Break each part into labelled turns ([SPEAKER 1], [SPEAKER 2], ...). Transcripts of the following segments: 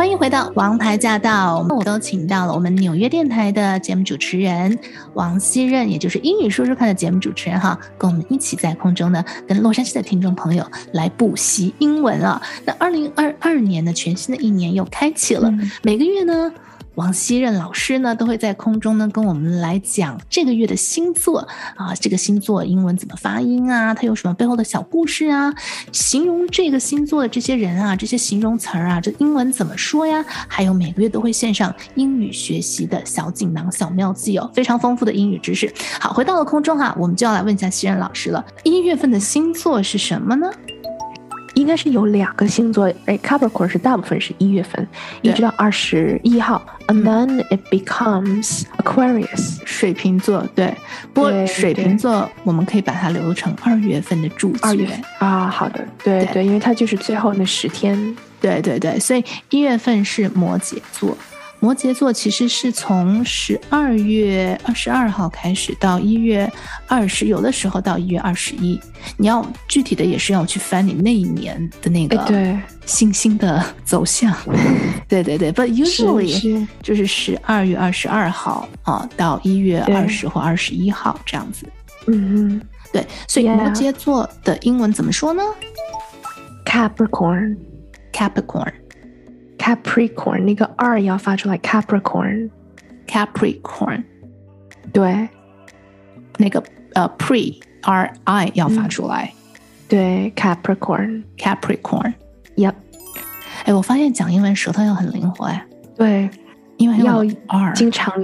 [SPEAKER 1] 欢迎回到《王牌驾到》，我都请到了我们纽约电台的节目主持人王希任，也就是英语说说看的节目主持人哈，跟我们一起在空中呢，跟洛杉矶的听众朋友来补习英文啊。那二零二二年呢，全新的一年又开启了，每个月呢。王希任老师呢，都会在空中呢跟我们来讲这个月的星座啊，这个星座英文怎么发音啊？它有什么背后的小故事啊？形容这个星座的这些人啊，这些形容词儿啊，这英文怎么说呀？还有每个月都会献上英语学习的小锦囊、小妙计哦，非常丰富的英语知识。好，回到了空中哈，我们就要来问一下希任老师了，一月份的星座是什么呢？
[SPEAKER 2] 应该是有两个星座，哎，Capricorn 是大部分是一月份，一直到二十一号，and then it becomes Aquarius，
[SPEAKER 1] 水瓶座。对，不过水瓶座我们可以把它留成二月份的主角。
[SPEAKER 2] 二月啊，好的，对对，因为它就是最后那十天。
[SPEAKER 1] 对对对，所以一月份是摩羯座。摩羯座其实是从十二月二十二号开始到一月二十，有的时候到一月二十一。你要具体的也是要去翻你那一年的那个
[SPEAKER 2] 对
[SPEAKER 1] 星星的走向。对对对，But usually 就是十二月二十二号啊到一月二十或二十一号这样子。
[SPEAKER 2] 嗯嗯，
[SPEAKER 1] 对，所以摩羯座的英文怎么说呢
[SPEAKER 2] ？Capricorn，Capricorn。Capricorn 那个 R 要发出来
[SPEAKER 1] ，Capricorn，Capricorn，
[SPEAKER 2] 对，
[SPEAKER 1] 那个呃 pre R I 要发出来，
[SPEAKER 2] 对，Capricorn，Capricorn，Yep，
[SPEAKER 1] 哎，我发现讲英文舌头要很灵活哎，
[SPEAKER 2] 对，
[SPEAKER 1] 因为
[SPEAKER 2] 要
[SPEAKER 1] R
[SPEAKER 2] 经常，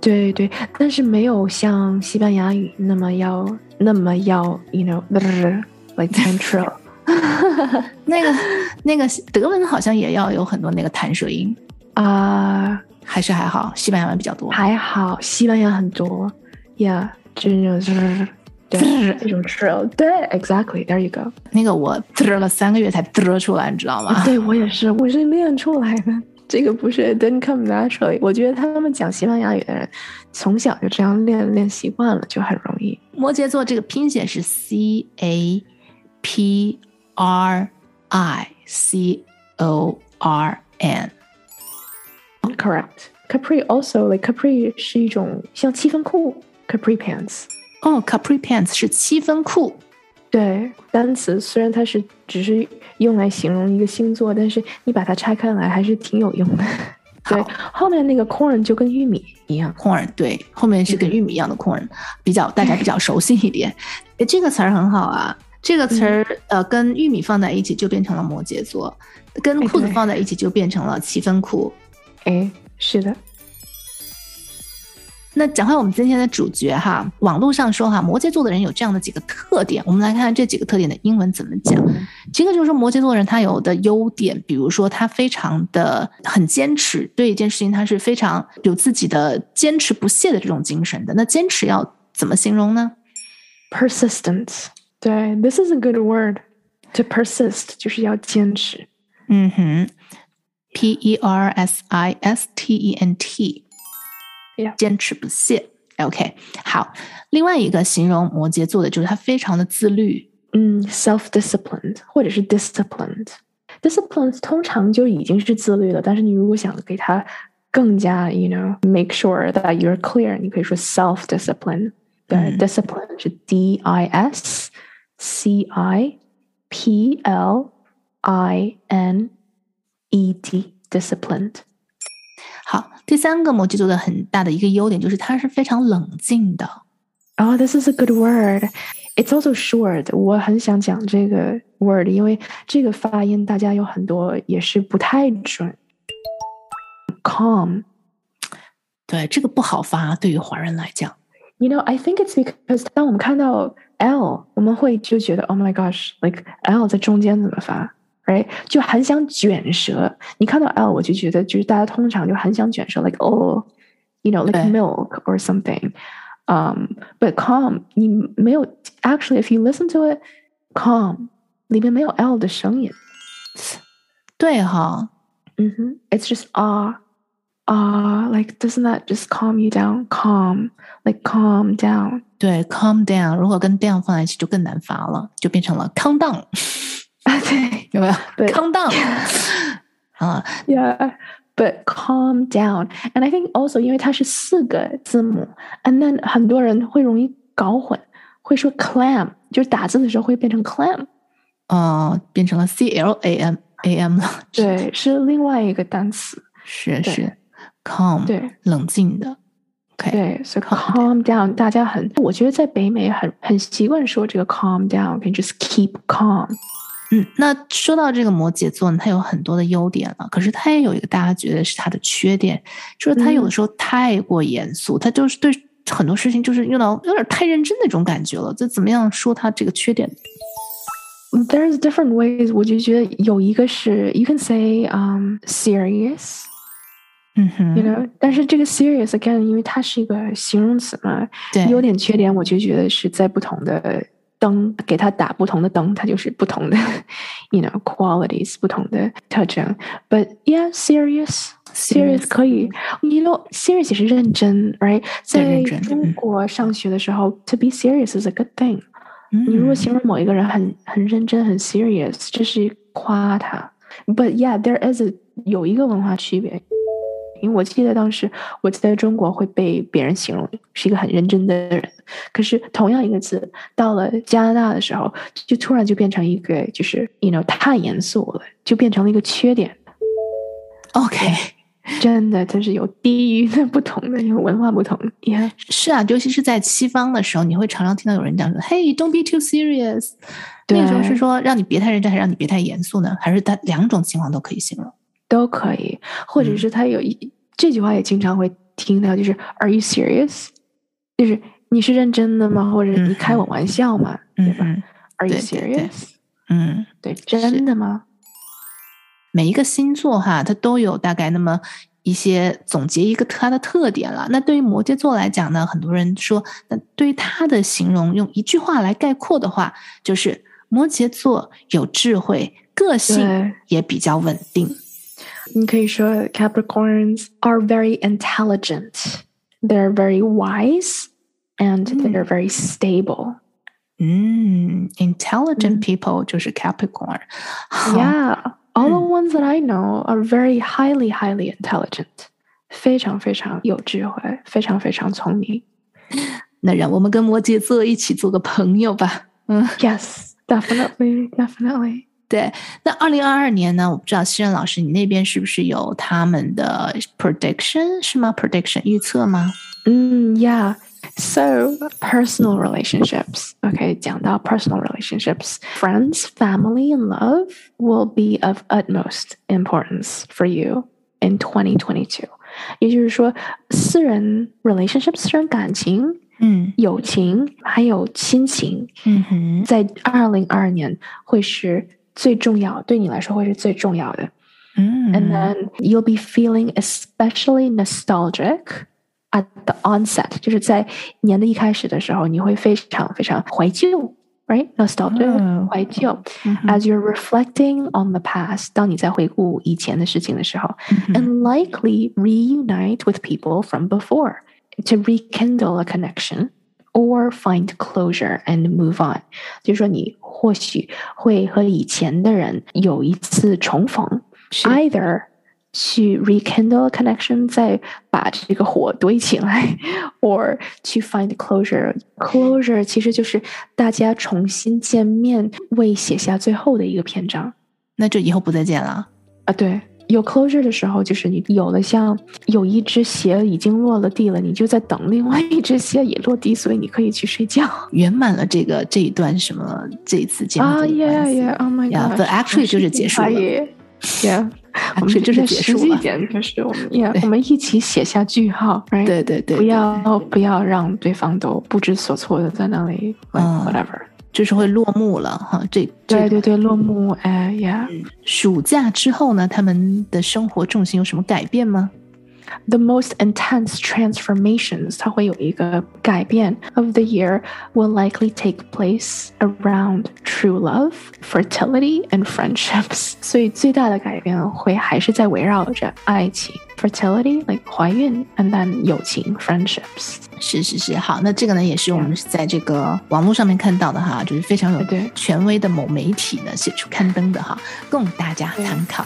[SPEAKER 2] 对对，但是没有像西班牙语那么要那么要，you know，like central。
[SPEAKER 1] 那个那个德文好像也要有很多那个弹舌音
[SPEAKER 2] 啊，
[SPEAKER 1] 还是还好，西班牙文比较多。
[SPEAKER 2] 还好，西班牙很多，Yeah，就是对这种 trill，对，Exactly，There you go。
[SPEAKER 1] 那个我嘚了三个月才嘚出来，你知道吗？
[SPEAKER 2] 对我也是，我是练出来的。这个不是 didn't come naturally。我觉得他们讲西班牙语的人从小就这样练练习惯了，就很容易。
[SPEAKER 1] 摩羯座这个拼写是 C A P。R I C O R N.
[SPEAKER 2] Correct. Capri also like Capri 是一种像七分裤，Capri pants。
[SPEAKER 1] 哦，Capri pants 是七分裤。
[SPEAKER 2] 对，单词虽然它是只是用来形容一个星座，但是你把它拆开来还是挺有用的。对，后面那个 corn 就跟玉米一样
[SPEAKER 1] ，corn 对，后面是跟玉米一样的 corn，比较大家比较熟悉一点。诶，这个词儿很好啊。这个词儿，呃，跟玉米放在一起就变成了摩羯座，跟裤子放在一起就变成了七分裤。
[SPEAKER 2] 哎，是的。
[SPEAKER 1] 那讲回我们今天的主角哈，网络上说哈，摩羯座的人有这样的几个特点，我们来看看这几个特点的英文怎么讲。这个就是说摩羯座人他有的优点，比如说他非常的很坚持，对一件事情他是非常有自己的坚持不懈的这种精神的。那坚持要怎么形容呢
[SPEAKER 2] ？Persistence。对，this is a good word to persist，就是要坚持。
[SPEAKER 1] 嗯哼，P E R S I S T E N T，坚持不懈。OK，好，另外一个形容摩羯座的就是他非常的自律。
[SPEAKER 2] 嗯，self-disciplined 或者是 disciplined。disciplined 通常就已经是自律了，但是你如果想给他更加，you know，make sure that you're clear，你可以说 self-discipline。对，discipline 是 D I S。 C I P L I N E D disciplined。
[SPEAKER 1] 好，第三个摩羯座的很大的一个优点就是它是非常冷静的。
[SPEAKER 2] Oh, this is a good word. It's also short. 我很想讲这个 word，因为这个发音大家有很多也是不太准。Calm，
[SPEAKER 1] 对这个不好发，对于华人来讲。
[SPEAKER 2] You know, I think it's because 当我们看到 L，我们会就觉得 Oh my gosh，like L 在中间怎么发？Right，就很想卷舌。你看到 L，我就觉得就是大家通常就很想卷舌，like oh，you know，like milk or something。Um, but calm，你没有 actually if you listen to it，calm 里面没有 L 的声音。
[SPEAKER 1] 对哈，
[SPEAKER 2] Mm-hmm. It's just ah, ah. Like, doesn't that just calm you down? Calm, like calm down.
[SPEAKER 1] 对，calm down，如果跟 down 放在一起就更难发了，就变成了 calm down，
[SPEAKER 2] 啊，对，
[SPEAKER 1] 有没有
[SPEAKER 2] 对？
[SPEAKER 1] calm down 啊，
[SPEAKER 2] Yeah, but calm down. And I think also 因为它是四个字母，and then 很多人会容易搞混，会说 clam，就是打字的时候会变成 clam。
[SPEAKER 1] 呃，变成了 c l a m a m 了。
[SPEAKER 2] 对，是另外一个单词。对
[SPEAKER 1] 是是 ，calm，
[SPEAKER 2] 对
[SPEAKER 1] 冷静的。OK，
[SPEAKER 2] 对，所以
[SPEAKER 1] Calm
[SPEAKER 2] calm down，大家很，我觉得在北美很很习惯说这个 calm down，can just keep calm。
[SPEAKER 1] 嗯，那说到这个摩羯座呢，它有很多的优点了，可是它也有一个大家觉得是它的缺点，就是它有的时候太过严肃，它就是对很多事情就是用到有点太认真那种感觉了。这怎么样说它这个缺点？
[SPEAKER 2] There's different ways，我就觉得有一个是 you can say um serious。
[SPEAKER 1] 嗯哼
[SPEAKER 2] you know，但是这个 serious again，因为它是一个形容词嘛，
[SPEAKER 1] 对，
[SPEAKER 2] 优点缺点，我就觉得是在不同的灯给它打不同的灯，它就是不同的，you know qualities，不同的特征。But yeah, serious。serious
[SPEAKER 1] Serious
[SPEAKER 2] 可以，you know serious 也是认真，right？在中
[SPEAKER 1] 嗯
[SPEAKER 2] 国上学的时候，to be serious is a good thing。
[SPEAKER 1] 嗯
[SPEAKER 2] 你如果形容某一个人很很认真、很 serious，这是夸他。But yeah, there is a 有一个文化区别，因为我记得当时我在中国会被别人形容是一个很认真的人，可是同样一个字到了加拿大的时候，就突然就变成一个就是 you know 太严肃了，就变成了一个缺点。
[SPEAKER 1] OK，
[SPEAKER 2] 真的，它是有地域的不同的，有文化不同。Yeah，
[SPEAKER 1] 是啊，尤其是在西方的时候，你会常常听到有人讲说：“Hey, don't be too serious。”那个时候是说让你别太认真，还是让你别太严肃呢？还是它两种情况都可以形容？
[SPEAKER 2] 都可以，或者是他有一、这句话也经常会听到，就是 “Are you serious？” 就是你是认真的吗？或者你开我玩笑吗？对吧
[SPEAKER 1] 嗯
[SPEAKER 2] ？Are you serious？
[SPEAKER 1] 嗯，
[SPEAKER 2] 对，真的吗？
[SPEAKER 1] 每一个星座哈，它都有大概那么一些总结一个它的特点了。那对于摩羯座来讲呢，很多人说，那对于它的形容，用一句话来概括的话，就是摩羯座有智慧，个性也比较稳定。
[SPEAKER 2] 你可以说 Capricorns are very intelligent, they're very wise, and they're very stable.
[SPEAKER 1] 嗯，intelligent
[SPEAKER 2] 嗯
[SPEAKER 1] people 就是 Capricorn。好
[SPEAKER 2] Yeah, all the
[SPEAKER 1] 嗯
[SPEAKER 2] ones that I know are very highly, highly intelligent. 非常非常有智慧，非常非常聪明。
[SPEAKER 1] 那让我们跟摩羯座一起做个朋友吧。嗯，
[SPEAKER 2] Yes, definitely, definitely.
[SPEAKER 1] 对。那二零二二年呢？我不知道西任老师，你那边是不是有他们的 prediction 是吗？prediction 预测吗？
[SPEAKER 2] Mm, yeah. So personal relationships. Okay, 讲到 personal relationships, friends, family, and love will be of utmost importance for you in 2022. 也就是说，私人 relationships、私人感情、
[SPEAKER 1] 嗯
[SPEAKER 2] 友情还有亲情，
[SPEAKER 1] 嗯哼，
[SPEAKER 2] 在二零二二年会是 最重要，对你来说会是最重要的。
[SPEAKER 1] 嗯
[SPEAKER 2] And then you'll be feeling especially nostalgic at the onset，就是在年的一开始的时候，你会非常非常怀旧，right? Nostalgic，、
[SPEAKER 1] 哦
[SPEAKER 2] 怀旧。
[SPEAKER 1] 嗯哼
[SPEAKER 2] As you're reflecting on the past，当你在回顾以前的事情的时候、
[SPEAKER 1] 嗯哼
[SPEAKER 2] a n d likely reunite with people from before to rekindle a connection or find closure and move on。就是说，你 或许会和以前的人有一次重逢
[SPEAKER 1] 是
[SPEAKER 2] ，either 去 rekindle a connection，再把这个火堆起来，or 去 find closure。closure 其实就是大家重新见面，为写下最后的一个篇章。
[SPEAKER 1] 那就以后不再见了。
[SPEAKER 2] 啊，对，有 closure 的时候，就是你有了像有一只鞋已经落了地了，你就在等另外一只鞋也落地，所以你可以去睡觉。
[SPEAKER 1] 圆满了这个这一段什么这一次节目
[SPEAKER 2] 啊
[SPEAKER 1] 组的关
[SPEAKER 2] ，yeah
[SPEAKER 1] 系
[SPEAKER 2] yeah，oh my
[SPEAKER 1] Yeah, god，but actually 就是结束了，
[SPEAKER 2] yeah，我们
[SPEAKER 1] 就是结束了
[SPEAKER 2] 一点，就是我们，yeah，我们一起写下句号？
[SPEAKER 1] 对对对，
[SPEAKER 2] 不要不要让对方都不知所措的在那里 whatever。
[SPEAKER 1] 就是会落幕了哈。这这
[SPEAKER 2] 对对对，落幕，哎，yeah。
[SPEAKER 1] 暑假之后呢，他们的生活重心有什么改变吗？
[SPEAKER 3] the most intense transformations，它会有一个改变 of the year will likely take place around true love, fertility, and friendships。所以最大的改变会还是在围绕着爱情。fertility like 怀孕，and then 友情 friendships。
[SPEAKER 1] 是是是，好，那这个呢也是我们在这个网络上面看到的哈，就是非常有权威的某媒体呢写出刊登的哈，供大家参考。